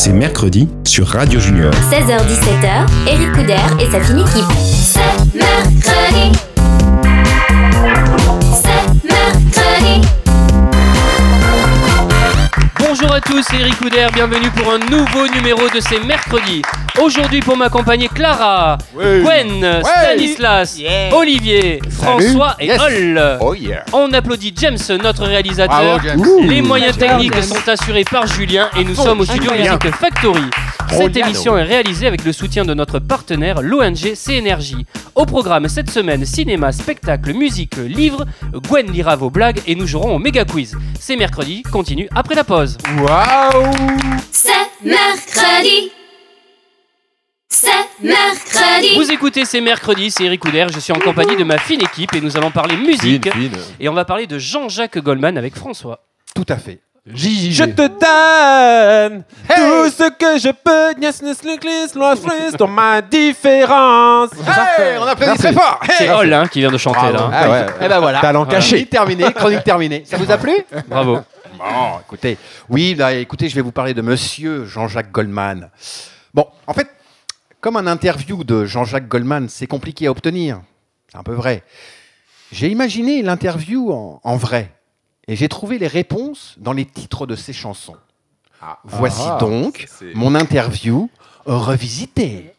C'est mercredi sur Radio Junior. 16h-17h, Eric Couder et sa fine équipe. C'est mercredi. C'est mercredi. Bonjour à tous, c'est Eric Couder, bienvenue pour un nouveau numéro de ces mercredis. Aujourd'hui pour m'accompagner Clara, Gwen, Stanislas, Olivier, François et Ol. Oh yeah. On applaudit James, notre réalisateur. Bravo, James. Les moyens techniques sont assurés par Julien et nous sommes au studio Music Factory. Cette émission est réalisée avec le soutien de notre partenaire, l'ONG CNRJ. Au programme cette semaine, cinéma, spectacle, musique, livre, Gwen lira vos blagues et nous jouerons au méga quiz. C'est mercredi, continue après la pause. Waouh C'est mercredi. C'est mercredi. Vous écoutez C'est mercredi, c'est Eric Couder, je suis en compagnie de ma fine équipe et nous allons parler musique. Et on va parler de Jean-Jacques Goldman avec François. Tout à fait. Je te donne tout ce que je peux, Nias, Nias, Nias, Nias, Nias, dans ma différence. Hey, on applaudit très fort. Hey. C'est Hall hein, qui vient de chanter là. Ah ouais. Eh ben voilà. Talent caché. terminée, chronique terminée. Ça vous a plu? Bravo. Bon, écoutez, oui, là, écoutez, je vais vous parler de Monsieur Jean-Jacques Goldman. Bon, en fait, comme un interview de Jean-Jacques Goldman, c'est compliqué à obtenir. C'est un peu vrai. J'ai imaginé l'interview en, en vrai et j'ai trouvé les réponses dans les titres de ses chansons. Voici Ah. donc mon interview revisitée.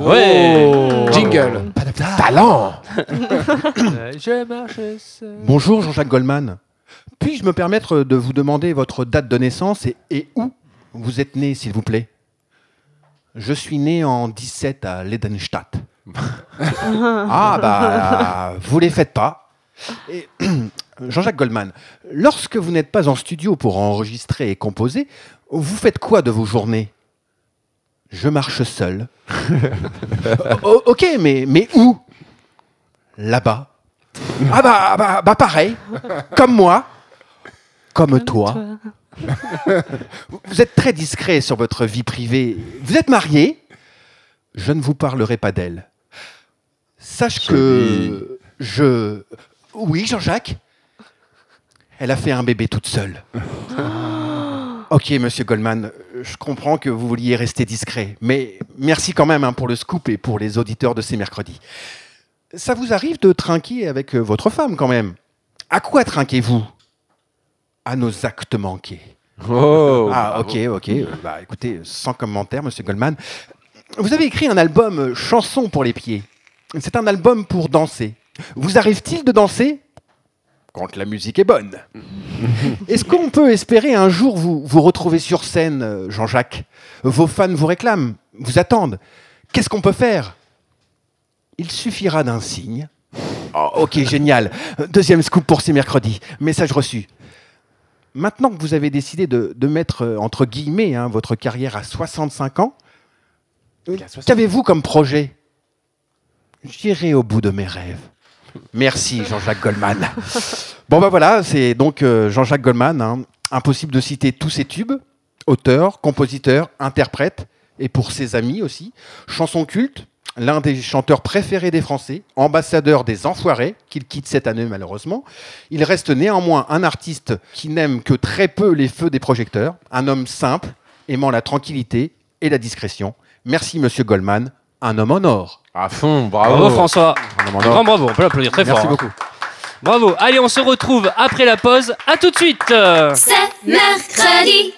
Ouais. Jingle. Talent Je marche seul. Bonjour Jean-Jacques Goldman. Puis-je me permettre de vous demander votre date de naissance et, et où vous êtes né, s'il vous plaît? Je suis né en 17 à Ledenstadt. ah, bah, vous les faites pas. Jean-Jacques Goldman, lorsque vous n'êtes pas en studio pour enregistrer et composer, vous faites quoi de vos journées? Je marche seul. O- ok, mais, mais où? Là-bas. Ah bah, bah, bah pareil, comme moi, comme toi. Vous êtes très discret sur votre vie privée. Vous êtes marié Je ne vous parlerai pas d'elle. Sache que je... Oui, Jean-Jacques? Elle a fait un bébé toute seule. Ok, monsieur Goldman, je comprends que vous vouliez rester discret, mais merci quand même hein, pour le scoop et pour les auditeurs de ces mercredis. Ça vous arrive de trinquer avec euh, votre femme quand même? À quoi trinquez-vous? À nos actes manqués. Oh. Ah, ok, ok. Bah, écoutez, sans commentaire, monsieur Goldman. Vous avez écrit un album euh, Chansons pour les pieds. C'est un album pour danser. Vous arrive-t-il de danser Quand la musique est bonne? Est-ce qu'on peut espérer un jour vous, vous retrouver sur scène, euh, Jean-Jacques? Vos fans vous réclament, vous attendent. Qu'est-ce qu'on peut faire? Il suffira d'un signe. Oh, ok, génial. Deuxième scoop pour ces mercredis. Message reçu. Maintenant que vous avez décidé de, de mettre, euh, entre guillemets, hein, votre carrière à 65 ans, euh, qu'avez-vous comme projet? J'irai au bout de mes rêves. Merci Jean-Jacques Goldman. Bon ben voilà, c'est donc euh, Jean-Jacques Goldman. hein. Impossible de citer tous ses tubes. Auteur, compositeur, interprète, et pour ses amis aussi. Chanson culte, l'un des chanteurs préférés des Français, ambassadeur des Enfoirés, qu'il quitte cette année malheureusement. Il reste néanmoins un artiste qui n'aime que très peu les feux des projecteurs, un homme simple, aimant la tranquillité et la discrétion. Merci Monsieur Goldman, un homme en or. À fond, bravo. Bravo François. Un homme en Un or. grand bravo, on peut l'applaudir très Merci fort. hein. beaucoup. Bravo. Allez, on se retrouve après la pause. À tout de suite. C'est mercredi.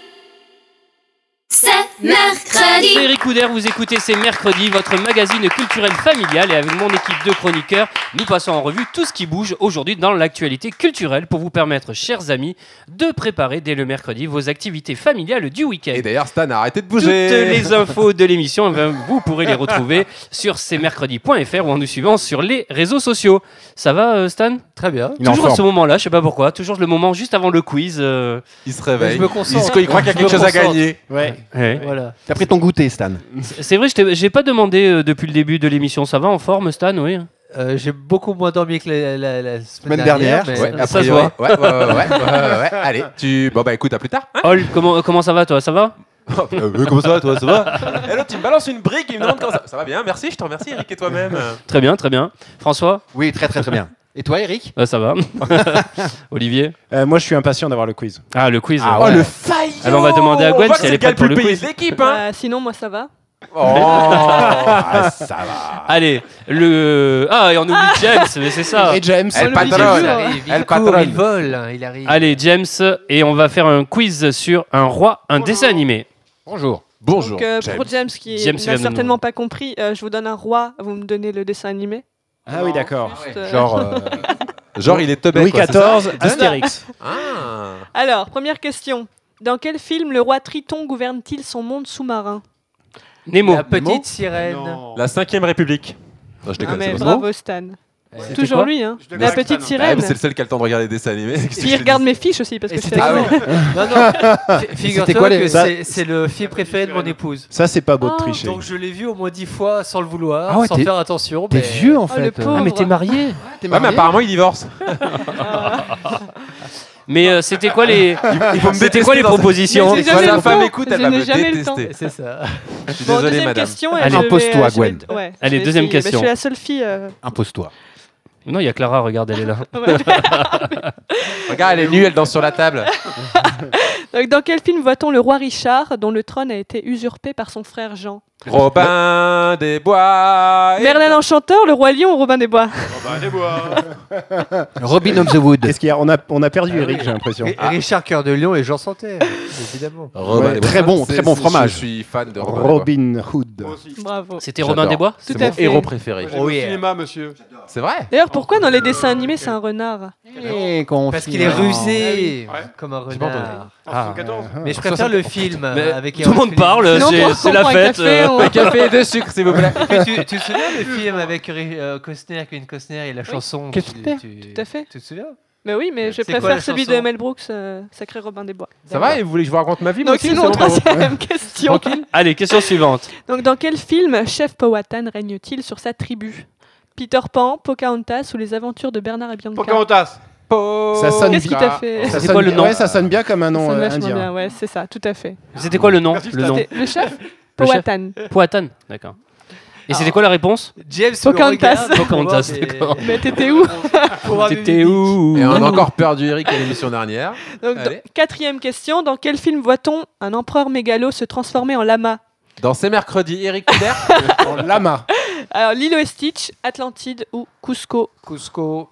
C'est mercredi. C'est Eric Couder, vous écoutez C'est mercredi, votre magazine culturel familial et avec mon équipe de chroniqueurs, nous passons en revue tout ce qui bouge aujourd'hui dans l'actualité culturelle pour vous permettre, chers amis, de préparer dès le mercredi vos activités familiales du week-end. Et d'ailleurs, Stan, arrêtez de Toutes bouger. les infos de l'émission, eh ben, vous pourrez les retrouver sur cmercredi.fr ou en nous suivant sur les réseaux sociaux. Ça va, euh, Stan? Très bien. Il Toujours à ce moment-là, je sais pas pourquoi, toujours le moment juste avant le quiz. euh, Il se réveille. Je me concentre. Il, se- il croit qu'il y a quelque chose à gagner. Ouais, ouais. voilà. T'as pris ton goûter, Stan. C'est vrai, je j'ai pas demandé euh, depuis le début de l'émission. Ça va en forme, Stan Oui. Euh, J'ai beaucoup moins dormi que la, la- la semaine, Semaine dernière, mais- Ouais, ça a se priori. voit. Ouais, ouais, ouais, ouais, ouais, ouais. Allez, tu. Bon, bah écoute, à plus tard. hein. Hall, comment, comment ça va, toi Ça va? Euh, comment ça va, toi Ça va? Et l'autre, il me balance une brique, il me demande comment ça Ça va bien, merci, je te remercie, Eric, et toi-même. Très bien, très bien. François? Oui, très très très bien. Et toi, Eric Ah, ça va. Olivier Euh, moi, je suis impatient d'avoir le quiz. Ah, le quiz. Ah Oh le faillot Alors, on va demander à Gwen si elle est prête pour le le plus payé quiz. de l'équipe, hein Bah, sinon, moi, ça va. Oh Ah, ça va. Allez, le. Ah, et on oublie James, mais c'est ça. Et James Elle le patronne. petit Il jeu, arrive, il Elle patronne. il vole, hein, il arrive. Allez, James, et on va faire un quiz sur un roi, un dessin animé. Bonjour. Bonjour. Donc, euh, James. pour James qui n'a certainement nous- pas compris, euh, je vous donne un roi, vous me donnez le dessin animé. Ah oui, d'accord. Juste, euh, Genre, euh, Genre, il est teubé. Louis quoi, c'est ça XIV, Astérix. Ah. Alors, première question. Dans quel film le roi Triton gouverne-t-il son monde sous-marin? Nemo. La petite sirène. La 5ème République. Non, je Ah, déconne. mais c'est pas bravo Stan. Euh, Toujours lui, hein. La petite Stan. Ah, sirène. c'est le seul qui a le temps de regarder des dessins animés. Il regarde mes fiches aussi parce que c'était ça. quoi Non, non. Fi- Figure-toi quoi, les- que ça- c'est- le film préféré de mon épouse. Ça, c'est pas beau de Oh, tricher. Donc je l'ai vu au moins dix fois sans le vouloir, Ah ouais, sans faire attention. T'es mais- vieux en Oh, le fait. pauvre. Ah, mais t'es marié T'es Ah, mais marié apparemment, il divorce. Mais euh, c'était quoi les. Il faut me C'était quoi les propositions jamais la femme écoute, elle va me détester. C'est ça. Je suis Bon, désolé, deuxième madame. Allez, impose-toi, Gwen. ouais, Allez, deuxième question. je suis la seule fille. euh, Impose-toi. Non, il y a Clara, regarde, elle est là. Regarde, elle est nue, elle danse sur la table. Donc, dans quel film voit-on le roi Richard dont le trône a été usurpé par son frère Jean? Robin des Bois. et- Merlin l'Enchanteur, le roi lion ou Robin des Bois Robin of the Wood. Qu'est-ce qu'il y a? On, a on a perdu Eric, j'ai l'impression. Et- Richard Cœur de Lion et Jean Santerre, évidemment. Robin Ouais, des Bois. très bon, C'est- très bon c'est- fromage. Je suis fan de Robin. des Bois. Robin Hood. Moi aussi. Bravo. C'était J'adore. Robin des Bois? C'est Tout à mon fait. héros préféré. J'ai Oh yeah. cinéma, monsieur. C'est vrai? D'ailleurs, pourquoi dans les dessins animés c'est un renard? Eh, qu'on Parce qu'il est Non. rusé, Ouais. comme un J'ai pas entendu. renard. En Ah. 74. Mais je préfère le film Mais avec Tout le monde parle, Sinon, c'est la un fête. café, euh. Un café et deux sucres, s'il vous plaît. Tu, tu te souviens du film avec euh, Costner, Kevin Costner et la chanson Costner, tu, tu- tout à fait. Tu te souviens? Mais oui, mais je C'est quoi préfère celui chanson? De Mel Brooks, euh, Sacré Robin des Bois. Ça va Et vous voulez que je vous raconte ma vie moi Donc aussi, sinon, c'est bon pour vous troisième question. Tranquille Allez, question suivante. Donc dans quel film Chef Powhatan règne-t-il sur sa tribu? Peter Pan, Pocahontas ou les aventures de Bernard et Bianca? Pocahontas. Ça sonne Qu'est-ce qui t'a fait C'est Ça quoi sonne- le nom Ouais, ça sonne bien comme un Ça nom sonne euh, vachement indien. bien, ouais, c'est ça, tout à fait. C'était quoi le nom Merci, Le nom C'était Le chef Le chef? Powhatan. Powhatan, d'accord. Et c'était quoi la réponse James Pocahontas. Pocahontas, d'accord. Mais t'étais où T'étais où Et on a encore perdu Eric à l'émission dernière. Donc, dans- Allez. Quatrième question, dans quel film voit-on un empereur mégalo se transformer en lama Dans ces mercredis, Eric Couder. En lama. Alors Lilo et Stitch, Atlantide ou Cusco Cusco,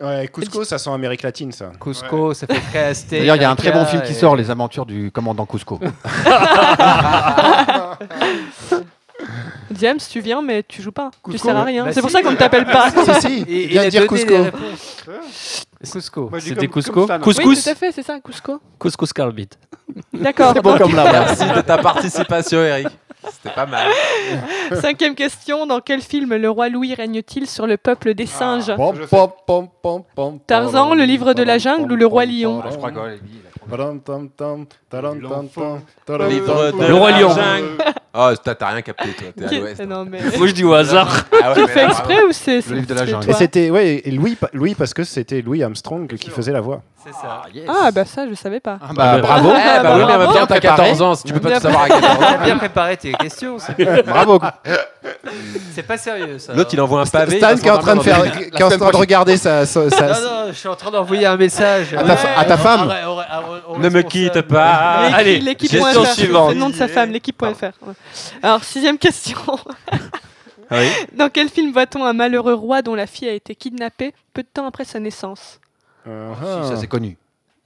Ouais, Cusco, ça sent Amérique latine, ça. Cusco, ça fait très aztèque. D'ailleurs, il y a un très bon film qui et- sort, Les Aventures du commandant Cusco. James, tu viens mais tu joues pas. tu Cusco, sers à rien. bah c'est pour ça qu'on ne t'appelle pas. si, si, il vient dire Cusco. Cusco. C'était Cusco. Couscous Oui, tout à fait, c'est ça, Cusco. Couscous Carbit. D'accord. C'est beau Donc, comme là. Merci de ta participation, Eric. C'était pas mal. Cinquième question, dans quel film le roi Louis règne-t-il sur le peuple des singes Pom, pom, pom, pom, pom, Tarzan, le livre de la jungle ou le roi lion Ah, je crois que lui, il a- Le roi la lion. Jungle. Oh, t'as rien capté, toi. T'es à l'ouest. Non, mais... Moi je dis au hasard. Ah ouais, Tu le fais là, exprès ou c'est Le livre de la jungle. Et c'était ouais, et Louis, pa- Louis parce que c'était Louis Armstrong qui faisait la voix. C'est ça. Ah bah ça je savais pas. Ah, bah, bravo. Eh bah oui, mais en même Bravo. temps, t'as 14 ans. Si tu peux pas Bien tout savoir à 14 ans. Bien préparé tes questions. C'est Bravo. c'est pas sérieux ça. L'autre, il envoie un pavé. Stan qui est en train de faire, qui est en train de regarder sa, Non, non, je suis en train d'envoyer un message. À ta femme. Ne me quitte pas. L'équipe- allez, l'équipe.fr, question c'est suivante. le nom de sa femme, l'équipe.fr. Alors, sixième question. Ah oui. Dans quel film voit-on un malheureux roi dont la fille a été kidnappée peu de temps après sa naissance? Si, ça c'est connu.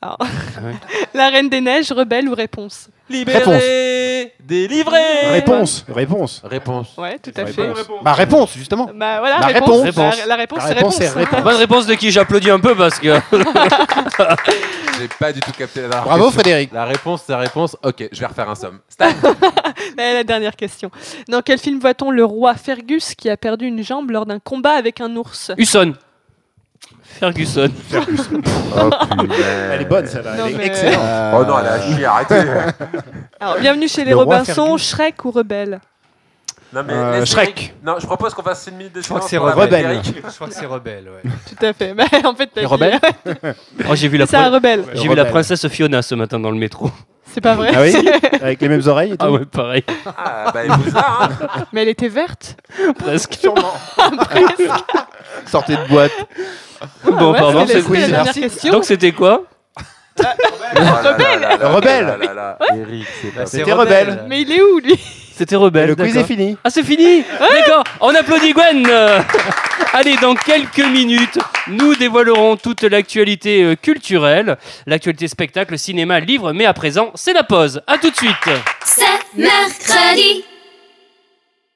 Alors. La Reine des Neiges, rebelle ou réponse? Libéré, délivré. Réponse, réponse. Réponse. Ouais, tout à fait. Réponse. Bah réponse justement. Bah voilà, La réponse. réponse. La, la réponse, La c'est réponse, réponse. réponse. Bonne réponse de qui j'applaudis un peu parce que. J'ai pas du tout capté la Bravo question. Frédéric. La réponse, c'est la réponse. Ok, je vais refaire un somme. La dernière question. Dans quel film voit-on le roi Fergus qui a perdu une jambe lors d'un combat avec un ours? Husson. Ferguson. Elle est bonne celle-là, Non, elle est mais- excellente. Oh non, elle a chier, arrêtez. Alors, bienvenue chez les Le roi Robinson. Shrek ou Rebelle Non, mais Euh, Shrek. Eric- Non, je propose qu'on fasse une minute de Je crois que c'est pour la Rebelle. Je crois que c'est rebelle, ouais. Tout à fait. Bah, en fait, t'as Les dit- rebelles Oh, j'ai vu la, C'est un prin- rebelle. j'ai vu la Rebelle. princesse Fiona ce matin dans le métro. C'est pas vrai. Ah oui Avec les mêmes oreilles et tout Ah ouais, pareil, Ah, bah, vous a, hein. Mais elle était verte. presque. Sortez de boîte. Bon, Ouais, pardon, c'est dernière Merci. question. Donc c'était quoi Rebelle. Rebelle. C'est pas C'était rebelle. Mais il est où lui? C'était rebelle. Le quiz est fini. Ah, c'est fini? D'accord, on applaudit Gwen Allez, dans quelques minutes, nous dévoilerons toute l'actualité euh, culturelle, l'actualité spectacle, cinéma, livre, mais à présent, c'est la pause. À tout de suite C'est mercredi.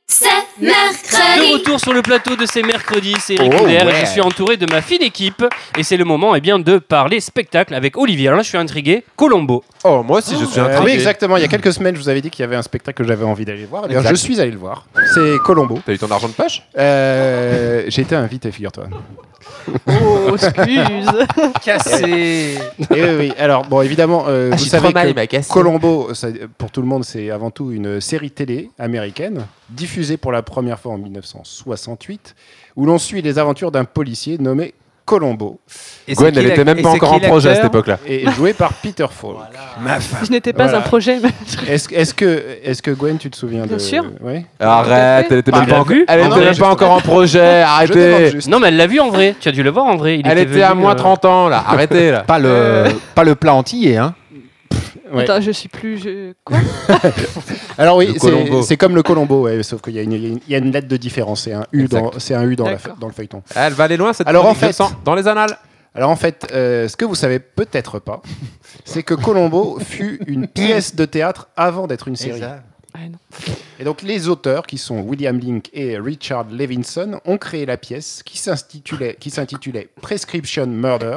C'est De mercredi. retour sur le plateau de ces mercredis, c'est Eric Oh, Couder, et ouais. je suis entouré de ma fine équipe, et c'est le moment eh bien, de parler spectacle avec Olivier. Alors là, je suis intrigué, Colombo. Oh, moi aussi, je suis Euh, intrigué. oui, exactement. Il y a quelques semaines, je vous avais dit qu'il y avait un spectacle que j'avais envie d'aller voir. Eh bien, je suis allé le voir. C'est Colombo. T'as eu ton argent de poche Euh, J'ai été invité, figure-toi. Oh, excuse. Cassé. Et oui, oui. Alors, bon, évidemment, euh, Ah, vous savez trop mal, que. Colombo, ça- pour tout le monde, c'est avant tout une série télé américaine, diffusée pour la première fois en 1968, où l'on suit les aventures d'un policier nommé Colombo, Gwen, elle était l'ac- même pas encore en projet à cette époque-là. et joué par Peter Falk. Je n'étais pas Voilà. un projet. Est-ce est-ce que, est que Gwen, tu te souviens Bien de... sûr. Ouais Arrête, elle était Bah, même pas, vu elle était non, même pas encore en projet. Arrêtez. juste. Non, mais elle l'a vu en vrai, tu as dû le voir en vrai. Il Elle était venu, à moins euh, 30 ans, là. Arrêtez, là. Pas le, pas le plat entier, hein. Ouais. Attends, je suis plus. je- Quoi Alors oui, c'est- comme le Colombo, ouais, sauf qu'il y, a une- y a lettre de différence. C'est un U, dans, Exact. c'est un U dans, la- D'accord. dans le feuilleton. Elle va aller loin, cette Alors, en fait-. Dans les annales. Alors en fait, euh, ce que vous savez peut-être pas, c'est que Colombo fut une pièce de théâtre avant d'être une série. Exact. Ah. Et donc les auteurs, qui sont William Link et Richard Levinson, ont créé la pièce qui s'intitulait Prescription Murder,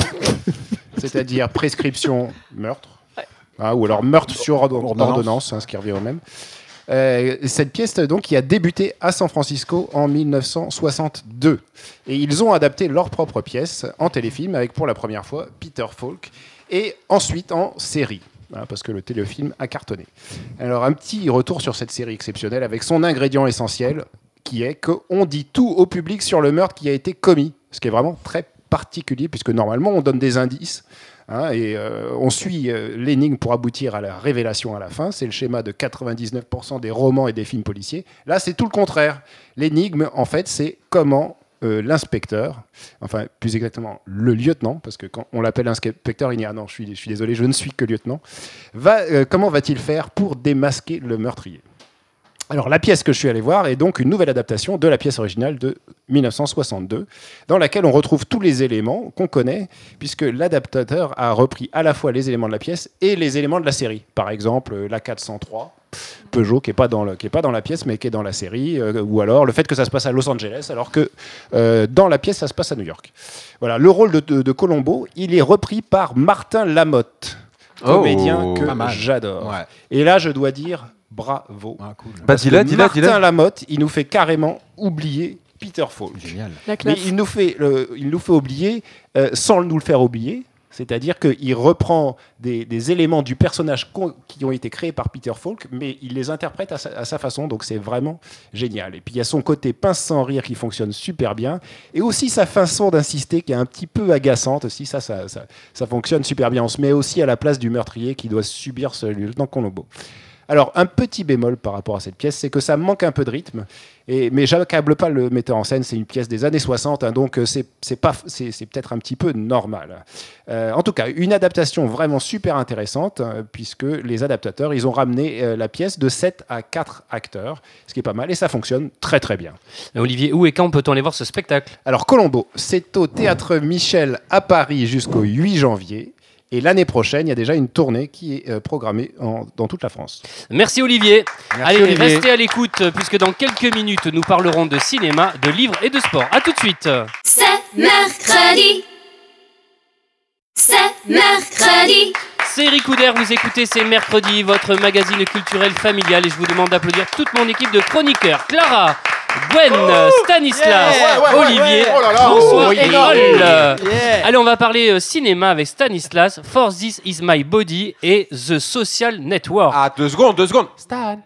c'est-à-dire prescription meurtre, hein, ou alors meurtre sur ordon- Ordonnance. ordonnance, hein, ce qui revient au même. Euh, cette pièce donc qui a débuté à San Francisco en 1962 et ils ont adapté leur propre pièce en téléfilm avec pour la première fois Peter Falk et ensuite en série hein, parce que le téléfilm a cartonné. Alors un petit retour sur cette série exceptionnelle avec son ingrédient essentiel qui est qu'on dit tout au public sur le meurtre qui a été commis, ce qui est vraiment très particulier puisque normalement on donne des indices hein, et euh, on suit euh, l'énigme pour aboutir à la révélation à la fin. C'est le schéma de 99% des romans et des films policiers. Là, c'est tout le contraire. L'énigme, en fait, c'est comment euh, l'inspecteur, enfin plus exactement le lieutenant, parce que quand on l'appelle inspecteur, il dit ah non, je suis, désolé, je ne suis que lieutenant. Va, comment va-t-il faire pour démasquer le meurtrier? Alors la pièce que je suis allé voir est donc une nouvelle adaptation de la pièce originale de 1962, dans laquelle on retrouve tous les éléments qu'on connaît, puisque l'adaptateur a repris à la fois les éléments de la pièce et les éléments de la série. Par exemple, la 403, Peugeot, qui n'est pas, dans le- qui est pas dans la pièce, mais qui est dans la série, euh, ou alors le fait que ça se passe à Los Angeles, alors que euh, dans la pièce, ça se passe à New York. Voilà, le rôle de, de- de Colombo, il est repris par Martin Lamotte, comédien Oh. que Pas mal. j'adore. Ouais. Et là, je dois dire bravo. Ah, cool. Bah, dis-le, dis-le, Martin dis-le. Lamotte, il nous fait carrément oublier Peter Falk. Génial. Mais il nous fait, le- il nous fait oublier euh, sans nous le faire oublier. C'est-à-dire qu'il reprend des, des éléments du personnage qui ont été créés par Peter Falk, mais il les interprète à sa, à sa façon, donc c'est vraiment génial. Et puis il y a son côté pince sans rire qui fonctionne super bien, et aussi sa façon d'insister qui est un petit peu agaçante aussi, ça ça, ça, ça fonctionne super bien. On se met aussi à la place du meurtrier qui doit subir ce lieutenant Colombo. Alors, un petit bémol par rapport à cette pièce, c'est que ça manque un peu de rythme. Et, mais j'accable pas le metteur en scène, c'est une pièce des années 60, hein, donc euh, c'est peut-être un petit peu normal. Euh, en tout cas, une adaptation vraiment super intéressante, euh, puisque les adaptateurs, ils ont ramené euh, la pièce de 7 à 4 acteurs, ce qui est pas mal, et ça fonctionne très très bien. Olivier, où et quand peut-on aller voir ce spectacle? Alors, Colombo, c'est au Théâtre Michel à Paris jusqu'au 8 janvier. Et l'année prochaine, il y a déjà une tournée qui est euh, programmée en- dans toute la France. Merci Olivier. Merci, Allez, Olivier. restez à l'écoute euh, puisque dans quelques minutes, nous parlerons de cinéma, de livres et de sport. À tout de suite. C'est mercredi. C'est mercredi. C'est Eric Couder, vous écoutez C'est mercredi, votre magazine culturel familial et je vous demande d'applaudir toute mon équipe de chroniqueurs. Clara, Gwen, Stanislas, Ouais, ouais, ouais, Olivier, ouais. Oh là là. François Oh, et yeah. Paul. Allez, on va parler euh, cinéma avec Stanislas, For This Is My Body et The Social Network. Ah, deux secondes, deux secondes. Stan.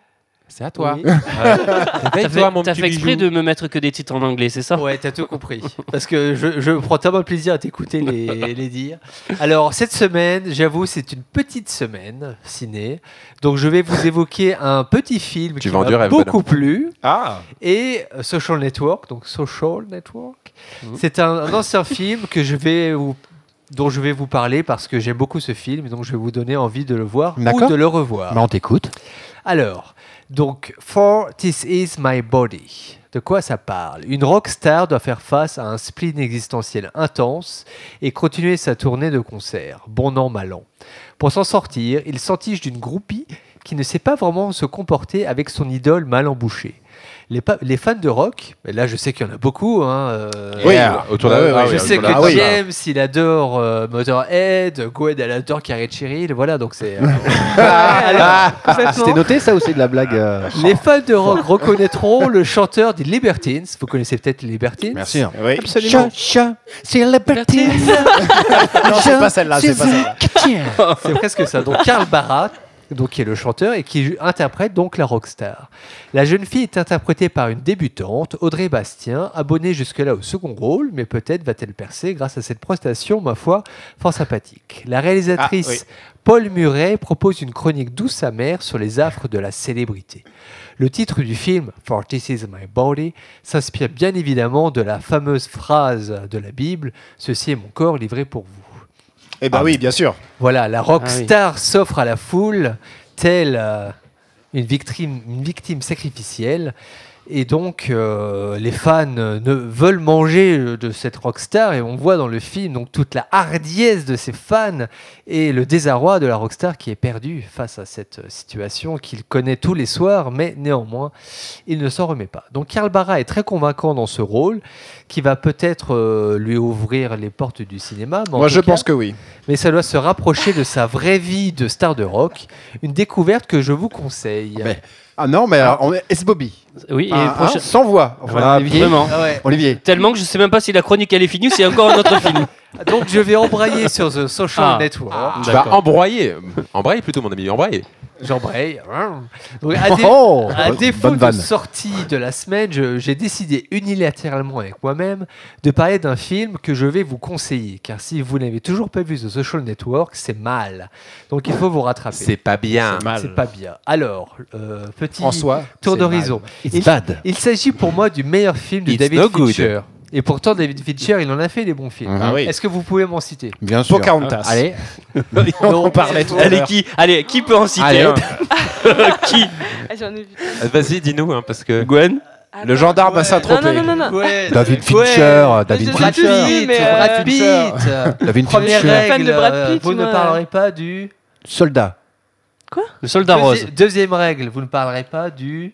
C'est à toi. Oui. T'as fait, mon petit fait exprès bijou. de me mettre que des titres en anglais, c'est ça? Ouais, t'as tout compris. Parce que je, je prends tellement plaisir à t'écouter les, les dire. Alors, cette semaine, j'avoue, c'est une petite semaine ciné. Donc, je vais vous évoquer un petit film Tu qui m'a beaucoup plu. Ah Et euh, Social Network. Donc, Social Network. Mhm. C'est un, un ancien film que je vais vous dont je vais vous parler parce que j'aime beaucoup ce film et donc je vais vous donner envie de le voir ou de le revoir. Bah, on t'écoute. Alors, donc, For This Is My Body. De quoi ça parle? Une rockstar doit faire face à un spleen existentiel intense et continuer sa tournée de concert, bon an, mal an. Pour s'en sortir, il s'entiche d'une groupie qui ne sait pas vraiment se comporter avec son idole mal embouchée. Les, fans de rock, et là je sais qu'il y en a beaucoup, hein, euh, Oui, autour de Ouais, ah je oui, sais que la- Ah oui. James, il adore euh, Motorhead, Gwen, elle adore Carrie Cheryl, voilà, donc c'est... euh, Ah, Complètement. C'était noté ça ou c'est de la blague euh Les fans de rock reconnaîtront le chanteur des Libertines. Vous connaissez peut-être les Libertines Merci. Oui. Absolument. c'est la Non, c'est pas celle-là, c'est pas celle-là. C'est presque ça. Donc Karl Barat, donc qui est le chanteur et qui interprète donc la rockstar. La jeune fille est interprétée par une débutante, Audrey Bastien, abonnée jusque-là au second rôle, mais peut-être va-t-elle percer grâce à cette prestation, ma foi, fort sympathique. La réalisatrice Ah, oui. Paul Murray propose une chronique douce amère sur les affres de la célébrité. Le titre du film, For This Is My Body, s'inspire bien évidemment de la fameuse phrase de la Bible Ceci est mon corps livré pour vous. Eh ben oui, bien sûr. Voilà, la rockstar s'offre à la foule, telle euh, une, victime, une victime sacrificielle. Et donc, euh, les fans ne veulent manger euh, de cette rockstar. Et on voit dans le film donc, toute la hardiesse de ses fans et le désarroi de la rockstar qui est perdue face à cette euh, situation qu'il connaît tous les soirs, mais néanmoins, il ne s'en remet pas. Donc, Karl Barra est très convaincant dans ce rôle qui va peut-être euh, lui ouvrir les portes du cinéma. Moi, je cas- pense que oui. mais ça doit se rapprocher de sa vraie vie de star de rock. Une découverte que je vous conseille. Mais- Ah non, mais alors, on est S Bobby. Oui, et Ah, prochain- hein, sans voix. Enfin, Ah, Olivier. vraiment. Ah ouais. Olivier. Tellement que je sais même pas si la chronique elle est finie ou c'est encore un autre film. Donc je vais embrayer sur The Social Ah. Network. Tu vas embroyer. Embrayer plutôt, mon ami. Embrayer. J'embraye. Donc, à, dé- Oh, à bonne- défaut bonne de vanne. sortie de la semaine, je- j'ai décidé unilatéralement avec moi-même de parler d'un film que je vais vous conseiller. Car si vous n'avez toujours pas vu The Social Network, c'est mal. Donc il faut vous rattraper. C'est pas bien. C'est pas bien. Alors, euh, petit François. tour c'est d'horizon. Il- bad. Il s'agit pour moi du meilleur film de It's David no good. Fincher. Et pourtant, David Fincher, il en a fait des bons films. Ah oui. Est-ce que vous pouvez m'en citer? Bien sûr. Pocahontas. Allez. on en parlait tout à Allez, l'heure. qui Allez, qui peut en citer Allez. un? Qui? Ah. Euh, Vas-y, dis-nous, hein, parce que. Gwen? Le gendarme à Non, Saint-Tropez. non, non, non, non. Ouais, David ouais. Fincher. David Brad Fincher. Pitt. Pitt, Brad euh, Pitt. David Première Fincher. fan règle, de Brad euh, Pitt, vous ne parlerez pas du... Soldat. Le soldat Deuxi- rose. Deuxième règle, vous ne parlerez pas du...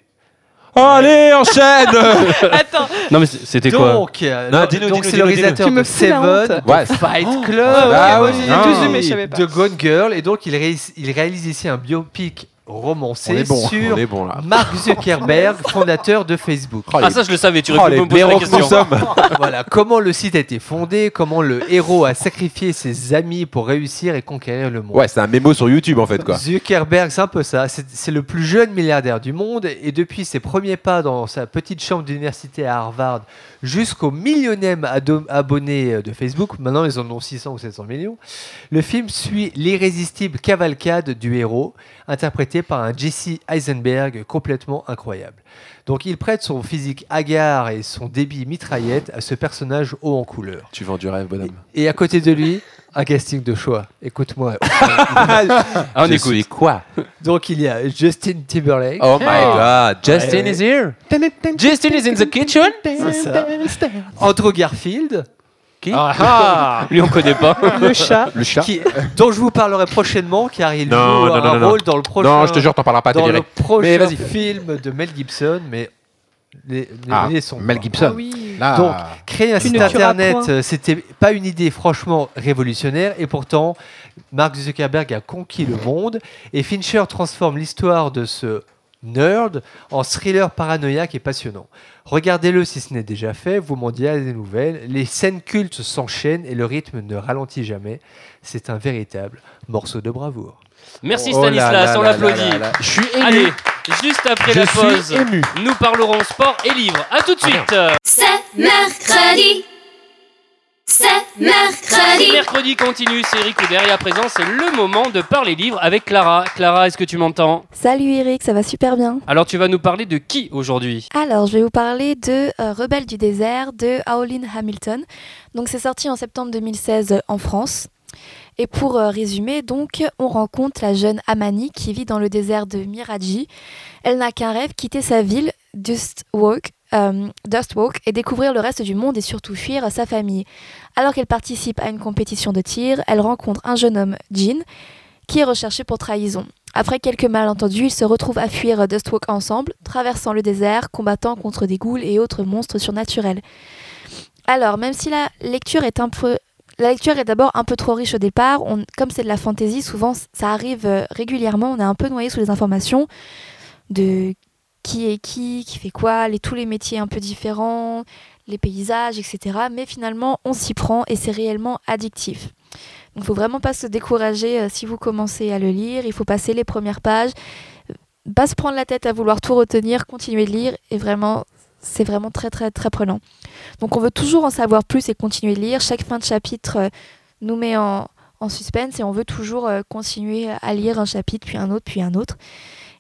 Allez, enchaîne Attends, Non mais c- c'était quoi Donc, euh, Non, donc, dis-nous, donc dis-nous, c'est le dis-nous, réalisateur dis-nous. de Tu me fous la Seven, honte. Ouais. de Fight Club, Bah oui. j'ai Ah. je savais pas. de Gone Girl, et donc il il réalise ici un biopic romancé On est bon, sur On est bon là. Mark Zuckerberg, fondateur de Facebook. Ah ça je le savais, tu Oh, aurais pu me poser la blaireaux que nous question. sommes. voilà, comment le site a été fondé, comment le héros a sacrifié ses amis pour réussir et conquérir le monde. Ouais, c'est un mémo sur YouTube en fait, quoi. Zuckerberg, c'est un peu ça. C'est le plus jeune milliardaire du monde et depuis ses premiers pas dans sa petite chambre d'université à Harvard jusqu'au millionième abonné de Facebook, maintenant ils en ont 600 ou 700 millions, le film suit l'irrésistible cavalcade du héros, interprété par un Jesse Eisenberg complètement incroyable. Donc il prête son physique hagard et son débit mitraillette à ce personnage haut en couleur. Tu vends du rêve, bonhomme. Et à côté de lui, un casting de choix. Écoute-moi. Ah, on écoute. quoi? Donc il y a Justin Timberlake. Oh my god, Justin Ouais. is here. Justin is in the kitchen? C'est ça. Andrew Garfield, Ah, ah Lui on connaît pas. le chat. Le chat. qui, dont je vous parlerai prochainement, car il Non, joue non, un non, non, non. rôle dans le prochain, Non, je te jure, t'en parleras pas, dans le prochain Mais vas-y. film de Mel Gibson, mais les, les, Ah, les sons Mel pas. Gibson. Ah oui. Là. Donc, créer un site internet, euh, c'était pas une idée franchement révolutionnaire, et pourtant, Mark Zuckerberg a conquis le monde, et Fincher transforme l'histoire de ce nerd en thriller paranoïaque et passionnant. Regardez-le si ce n'est déjà fait, vous m'en direz des nouvelles. Les scènes cultes s'enchaînent et le rythme ne ralentit jamais. C'est un véritable morceau de bravoure. Merci Oh Stanislas, là on l'applaudit. Je suis Allez, Juste après Je la pause, ému. nous parlerons sport et livres. À tout de Ah, suite. C'est mercredi. C'est mercredi. Mercredi continue, c'est Eric Couder et à présent c'est le moment de parler livres avec Clara. Clara, est-ce que tu m'entends? Salut Eric, ça va super bien. Alors tu vas nous parler de qui aujourd'hui? Alors, je vais vous parler de euh, Rebelle du désert de Howlin Hamilton. Donc, c'est sorti en septembre 2016 en France. Et pour euh, résumer, donc, on rencontre la jeune Amani qui vit dans le désert de Miraji. Elle n'a qu'un rêve, quitter sa ville, Dustwalk, euh, Dustwalk, et découvrir le reste du monde et surtout fuir sa famille. Alors qu'elle participe à une compétition de tir, elle rencontre un jeune homme, Jean, qui est recherché pour trahison. Après quelques malentendus, ils se retrouvent à fuir Dustwalk ensemble, traversant le désert, combattant contre des ghouls et autres monstres surnaturels. Alors, même si la lecture est un peu... La lecture est d'abord un peu trop riche au départ, comme c'est de la fantaisie, souvent ça arrive euh, régulièrement, on est un peu noyé sous les informations de qui est qui, qui fait quoi, les, tous les métiers un peu différents, les paysages, etc. Mais finalement, on s'y prend et c'est réellement addictif. Donc, faut vraiment pas se décourager euh, si vous commencez à le lire. Il faut passer les premières pages, euh, pas se prendre la tête à vouloir tout retenir, continuer de lire et vraiment, c'est vraiment très très très prenant. Donc, on veut toujours en savoir plus et continuer de lire. Chaque fin de chapitre euh, nous met en, en suspense et on veut toujours euh, continuer à lire un chapitre puis un autre puis un autre.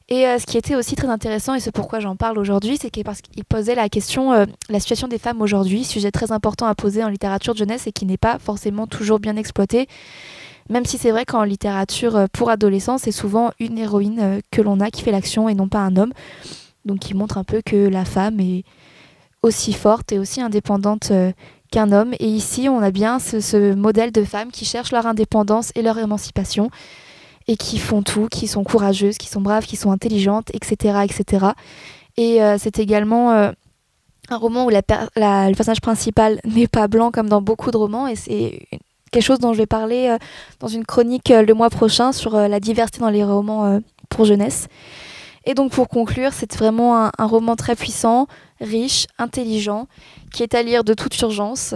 Et euh, ce qui était aussi très intéressant, et c'est pourquoi j'en parle aujourd'hui, c'est parce qu'il posait la question, euh, la situation des femmes aujourd'hui, sujet très important à poser en littérature de jeunesse et qui n'est pas forcément toujours bien exploité. Même si c'est vrai qu'en littérature pour adolescents, c'est souvent une héroïne que l'on a qui fait l'action et non pas un homme. Donc qui montre un peu que la femme est aussi forte et aussi indépendante euh, qu'un homme. Et ici, on a bien ce, modèle de femmes qui cherchent leur indépendance et leur émancipation et qui font tout, qui sont courageuses, qui sont braves, qui sont intelligentes, etc. etc. Et euh, c'est également euh, un roman où le personnage principal n'est pas blanc comme dans beaucoup de romans, et c'est quelque chose dont je vais parler dans une chronique le mois prochain sur la diversité dans les romans pour jeunesse. Et donc pour conclure, c'est vraiment un, roman très puissant, riche, intelligent, qui est à lire de toute urgence,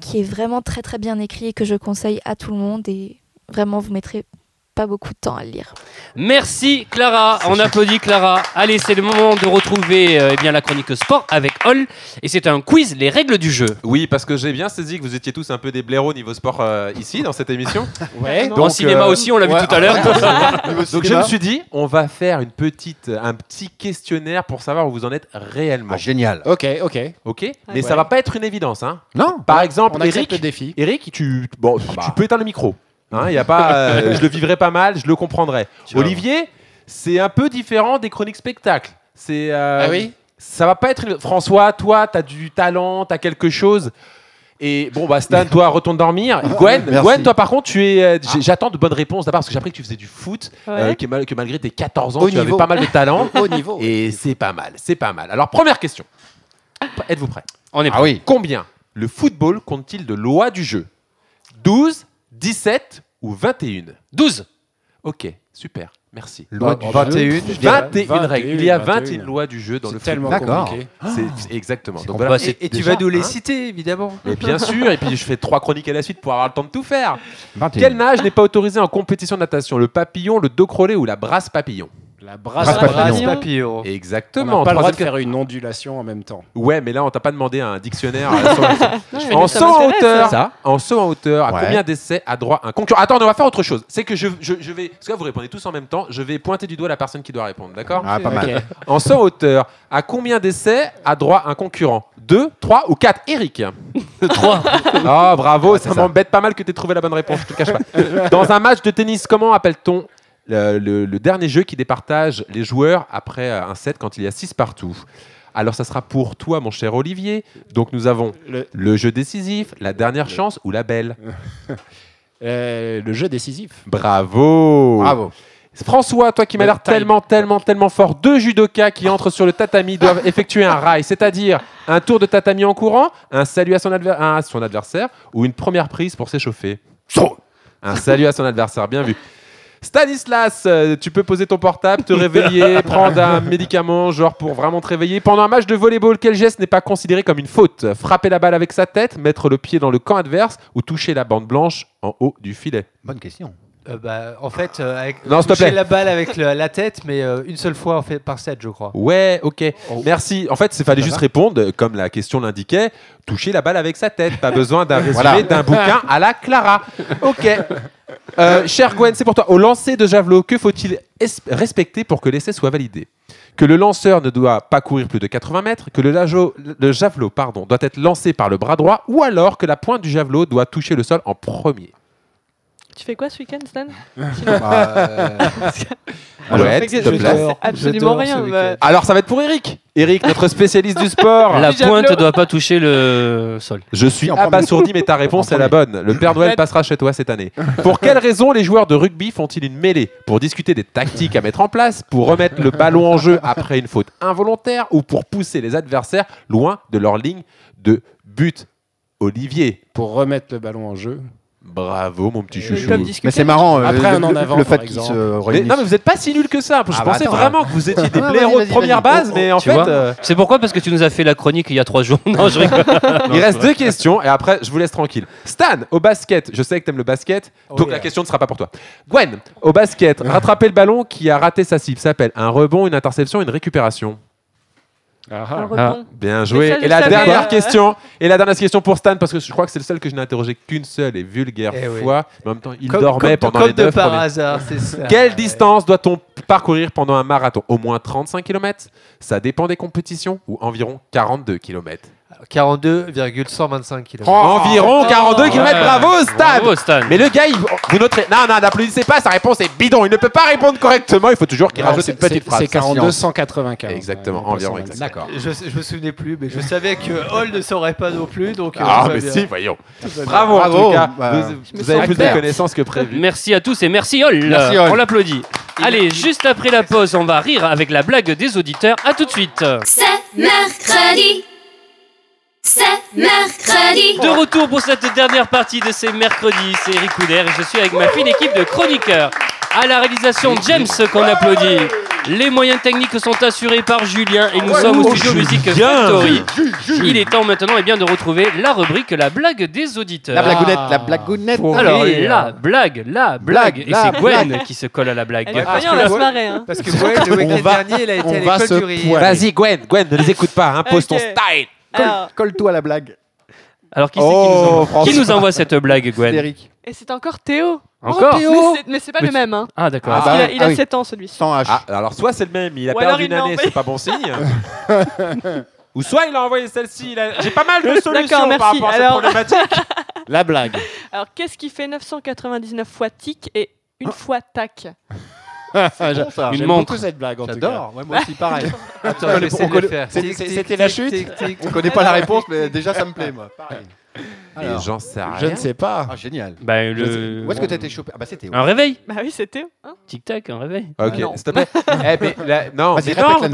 qui est vraiment très très bien écrit et que je conseille à tout le monde. Et vraiment vous mettrez pas beaucoup de temps à le lire. Merci Clara, on applaudit Clara. Allez, c'est le moment de retrouver euh, eh bien, la chronique sport avec Hall. Et c'est un quiz, les règles du jeu. Oui, parce que j'ai bien saisi que vous étiez tous un peu des blaireaux niveau sport euh, ici dans cette émission. Ouais, Donc, en cinéma euh, aussi, on l'a ouais, vu tout à l'heure. Donc je me suis dit, on va faire une petite, un petit questionnaire pour savoir où vous en êtes réellement. Ah, génial. Ok, ok. Ok Mais Ouais. ça va pas être une évidence. Hein. Non Par exemple, On Eric, le défi. Eric, tu, bon, bah. tu peux éteindre le micro. Hein, y a pas, euh, je le vivrai pas mal, je le comprendrai. vois. Olivier, c'est un peu différent des chroniques spectacles. C'est, euh, Ah oui? Ça va pas être. François, toi, t'as du talent, t'as quelque chose. Et bon, bah Stan, toi, retourne dormir. Gwen, Merci. Gwen, toi, par contre, tu es. euh, j'ai- J'attends de bonnes réponses d'abord parce que j'ai appris que tu faisais du foot, euh, Ouais. que, mal- que malgré tes 14 ans, Au tu avais pas mal de talent. Au niveau. Et c'est pas mal, c'est pas mal. Alors, première question. Êtes-vous prêts On est Ah oui. Combien le football compte-t-il de lois du jeu? 12, 17 ou 21 12. Ok, super, merci. Loi du bah, 21, je dirais. 21 règles. Il y a 21. 21 lois du jeu dans le football. D'accord. compliqué. C'est- exactement. Donc voilà. c'est- et tu déjà, vas nous les hein, citer, évidemment. Mais bien sûr, et puis je fais trois chroniques à la suite pour avoir le temps de tout faire. 21. Quel nage n'est pas autorisé en compétition de natation? Le papillon, le dos crôlé ou la brasse papillon? La brasse Brasse papillon. papillon. Papillon. On Exactement. n'a pas le droit de faire une ondulation en même temps. Ouais, mais là, on t'a pas demandé un dictionnaire. euh, en saut en hauteur, ça. en saut en hauteur, à Ouais. combien d'essais a droit un concurrent Attends, on va faire autre chose. C'est que je, je, je vais. Parce que là, vous répondez tous en même temps. Je vais pointer du doigt la personne qui doit répondre, d'accord Ah, pas mal. En saut en hauteur, à combien d'essais a droit un concurrent 2, 3 ou 4 Eric 3. Ah, bravo, ça ça. m'embête pas mal que tu aies trouvé la bonne réponse, je te cache pas. Dans un match de tennis, comment appelle-t-on le, le- le dernier jeu qui départage les joueurs après euh, un set quand il y a 6 partout Alors, ça sera pour toi, mon cher Olivier. Donc, nous avons Le, le jeu décisif, la dernière chance ou la belle. euh, le jeu décisif. Bravo Bravo. François, toi qui m'as l'air tellement, tellement, tellement fort, deux judokas qui entrent sur le tatami doivent effectuer un rail, c'est-à-dire un tour de tatami en courant, un salut à son, adver- à son adversaire ou une première prise pour s'échauffer. Un salut à son adversaire, bien vu. Stanislas, euh, tu peux poser ton portable, te réveiller, prendre un médicament, genre pour vraiment te réveiller. Pendant un match de volleyball, quel geste n'est pas considéré comme une faute? Frapper la balle avec sa tête, mettre le pied dans le camp adverse ou toucher la bande blanche en haut du filet? Bonne question. Euh, bah, en fait, euh, avec, Non, s'il te toucher plaît. la balle avec le- la tête, mais euh, une seule fois en fait, par set, je crois. Ouais, ok. Merci. En fait, il fallait juste répondre, euh, comme la question l'indiquait, toucher la balle avec sa tête. Pas besoin d'un résumé Voilà. d'un bouquin à la Clara. Ok. Euh, cher Gwen, c'est pour toi. Au lancer de javelot, que faut-il es- respecter pour que l'essai soit validé? Que le lanceur ne doit pas courir plus de 80 mètres, que le, lajo- le javelot pardon, doit être lancé par le bras droit, ou alors que la pointe du javelot doit toucher le sol en premier? Tu fais quoi ce week-end, Stan Ouais, s'il te plaît. Absolument rien. bah, Alors, ça va être pour Eric. Eric, notre spécialiste du sport. La pointe ne doit pas toucher le sol. Je suis en premier. abasourdi, mais ta réponse est la bonne. Le Père Noël passera chez toi cette année. Pour quelle raison les joueurs de rugby font-ils une mêlée Pour discuter des tactiques à mettre en place, pour remettre le ballon en jeu après une faute involontaire ou pour pousser les adversaires loin de leur ligne de but Olivier, Pour remettre le ballon en jeu. Bravo mon petit ils chouchou. Mais c'est marrant. euh, Après, le, un en avant, le fait qu'ils se Mais, réunissent. non mais vous n'êtes pas si nul que ça. Je Ah bah pensais attends, vraiment que vous étiez des blaireaux vas-y, de première vas-y, base, mais en Tu fait, vois euh, C'est pourquoi? Parce que tu nous as fait la chronique il y a trois jours. Non, je rigole. il reste deux questions et après je vous laisse tranquille. Stan, au basket, je sais que t'aimes le basket, Oh donc yeah. la question ne sera pas pour toi. Gwen, au basket, rattraper le ballon qui a raté sa cible s'appelle un rebond, une interception, une récupération. Un Ah, rebond. Bien joué. ça, et la dernière euh. question, et la dernière question pour Stan parce que je crois que c'est le seul que je n'ai interrogé qu'une seule et vulgaire Eh oui. fois. Mais en même temps, il Comme- dormait comme, pendant comme les de neuf par premiers- hasard, c'est ça. Quelle distance doit-on parcourir pendant un marathon? Au moins 35 km Ça dépend des compétitions? Ou environ 42 km 42,125 km. Environ 42 km, Ouais. bravo Stan Bravo, Stan. Mais le gars, il- vous noterez. Non, non, n'applaudissez pas, sa réponse est bidon. Il ne peut pas répondre correctement, il faut toujours qu'il rajoute c'est- une petite c'est- phrase. C'est 42 195. Exactement, Ouais, environ, 125. D'accord. Je, je me souvenais plus, mais je savais que Hall ne saurait pas non plus. Donc, euh, Ah, mais bien. si, voyons. Bravo, en Bravo, tout cas. bah, vous avez plus de connaissances que prévu. Merci à tous et merci Hall. Merci, Hall. On l'applaudit. Allez, juste après la pause, on va rire avec la blague des auditeurs. À tout de suite. C'est mercredi. C'est mercredi. De retour pour cette dernière partie de ces mercredis, c'est Eric Couder et je suis avec ma fine équipe de chroniqueurs. À la réalisation, James qu'on applaudit. Les moyens techniques sont assurés par Julien et nous sommes au studio Musique Factory. Il est temps maintenant eh bien, de retrouver la rubrique La blague des auditeurs. La blagounette, la blagounette. Alors, la blague, la blague. Blague, Et c'est Gwen qui se colle à la blague. Elle parce que on va le- se marrer. Hein. Parce que Gwen, le week-end va- dernier, il a été on à l'école du rire. Vas-y, Gwen, Gwen, ne les écoute pas, impose ton style. Alors, Colle-toi à la blague. Alors, qui, c'est qui, Oh, nous envoie, François. qui nous envoie cette blague, Gwen Eric. et c'est encore Théo. Encore Mais c'est- Mais c'est pas Mais le même. Hein. Ah, d'accord. Ah, bah, a- il a ah oui. 7 ans celui-ci. Sans H. Ah, alors soit c'est le même, il a Ou alors perdu il une l'a année, envoyé. c'est pas bon signe. Ou soit il a envoyé celle-ci. il a- J'ai pas mal de solutions par merci. rapport à cette Alors- problématique. La blague. Alors, qu'est-ce qui fait 999 fois tic et une fois tac? bon, ça. J'aime Une montre. beaucoup cette blague en tout cas. J'adore. Ouais, moi aussi, pareil. Attends, On on Tic, tic, c'était tic, la tic, chute tic, tic. On connaît pas la réponse, mais déjà ça me plaît, moi. Pareil. Et Alors. j'en sais rien. Je ne sais pas. Ah, génial. Bah, le... Où est-ce que t'as été chopé? Ah, bah c'était où? Un réveil Bah oui, Théo. Hein? Tic-tac, un réveil. Ok, Non. s'il te plaît. eh, non, non, la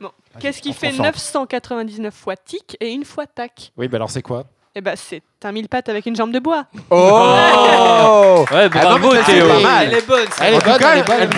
non. Qu'est-ce qui fait s'en 999 fois tic et une fois tac? Oui, bah alors c'est quoi? Eh bah, c'est un mille pattes avec une jambe de bois. Oh Ouais, bravo ça, c'est Théo. pas mal. Elle est bonne, ça. Elle est bonne, elle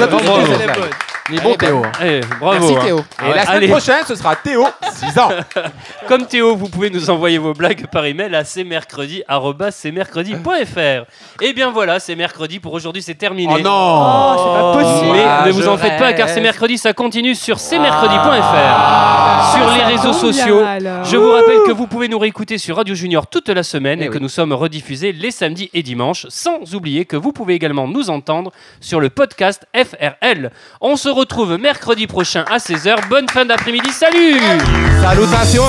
est bonne. Il est bon, Théo. hein. Eh, bravo. Merci hein. Théo. Et la semaine Allez. prochaine, ce sera Théo, 6 ans. Comme Théo, vous pouvez nous envoyer vos blagues par email à cmercredi@cmercredi.fr. Et bien voilà, c'est mercredi pour aujourd'hui, c'est terminé. Oh non Oh, c'est pas possible. Mais Ah, ne vous en faites pas car c'est mercredi, ça continue sur cmercredi.fr. sur les réseaux sociaux. Je vous rappelle que vous pouvez nous réécouter sur Radio Junior toute la semaine et, Eh que oui. nous sommes rediffusés les samedis et dimanches, sans oublier que vous pouvez également nous entendre sur le podcast FRL. On se retrouve mercredi prochain à 16h. Bonne fin d'après-midi. Salut Salutations